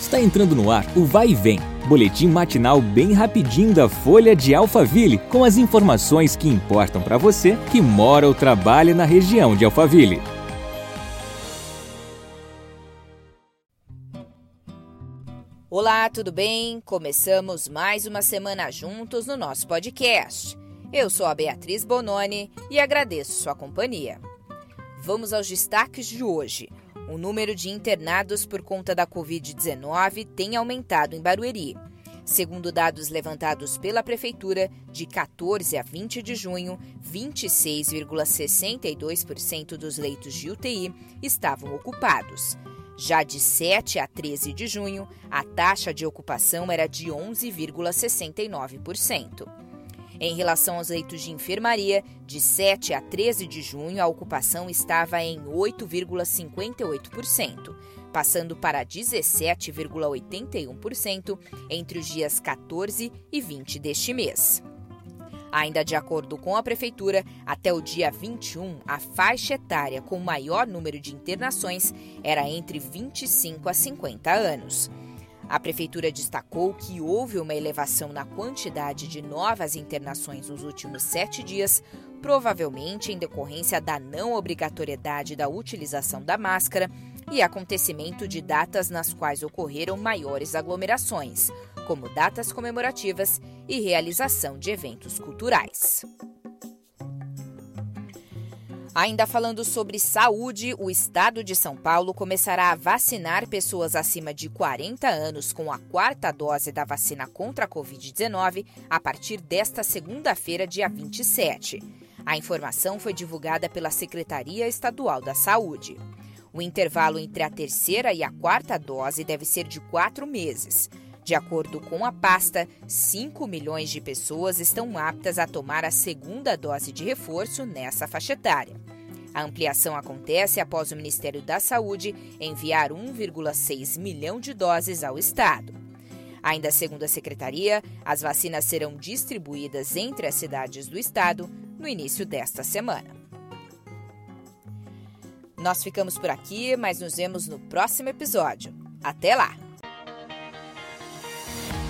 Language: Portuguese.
Está entrando no ar o Vai e Vem, boletim matinal bem rapidinho da Folha de Alphaville, com as informações que importam para você que mora ou trabalha na região de Alphaville. Olá, tudo bem? Começamos mais uma semana juntos no nosso podcast. Eu sou a Beatriz Bononi e agradeço sua companhia. Vamos aos destaques de hoje. O número de internados por conta da Covid-19 tem aumentado em Barueri. Segundo dados levantados pela Prefeitura, de 14 a 20 de junho, 26,62% dos leitos de UTI estavam ocupados. Já de 7 a 13 de junho, a taxa de ocupação era de 11,69%. Em relação aos leitos de enfermaria, de 7 a 13 de junho, a ocupação estava em 8,58%, passando para 17,81% entre os dias 14 e 20 deste mês. Ainda de acordo com a Prefeitura, até o dia 21, a faixa etária com maior número de internações era entre 25 a 50 anos. A Prefeitura destacou que houve uma elevação na quantidade de novas internações nos últimos sete dias, provavelmente em decorrência da não obrigatoriedade da utilização da máscara e acontecimento de datas nas quais ocorreram maiores aglomerações, como datas comemorativas e realização de eventos culturais. Ainda falando sobre saúde, o estado de São Paulo começará a vacinar pessoas acima de 40 anos com a quarta dose da vacina contra a Covid-19 a partir desta segunda-feira, dia 27. A informação foi divulgada pela Secretaria Estadual da Saúde. O intervalo entre a terceira e a quarta dose deve ser de quatro meses. De acordo com a pasta, 5 milhões de pessoas estão aptas a tomar a segunda dose de reforço nessa faixa etária. A ampliação acontece após o Ministério da Saúde enviar 1,6 milhão de doses ao Estado. Ainda segundo a secretaria, as vacinas serão distribuídas entre as cidades do estado no início desta semana. Nós ficamos por aqui, mas nos vemos no próximo episódio. Até lá!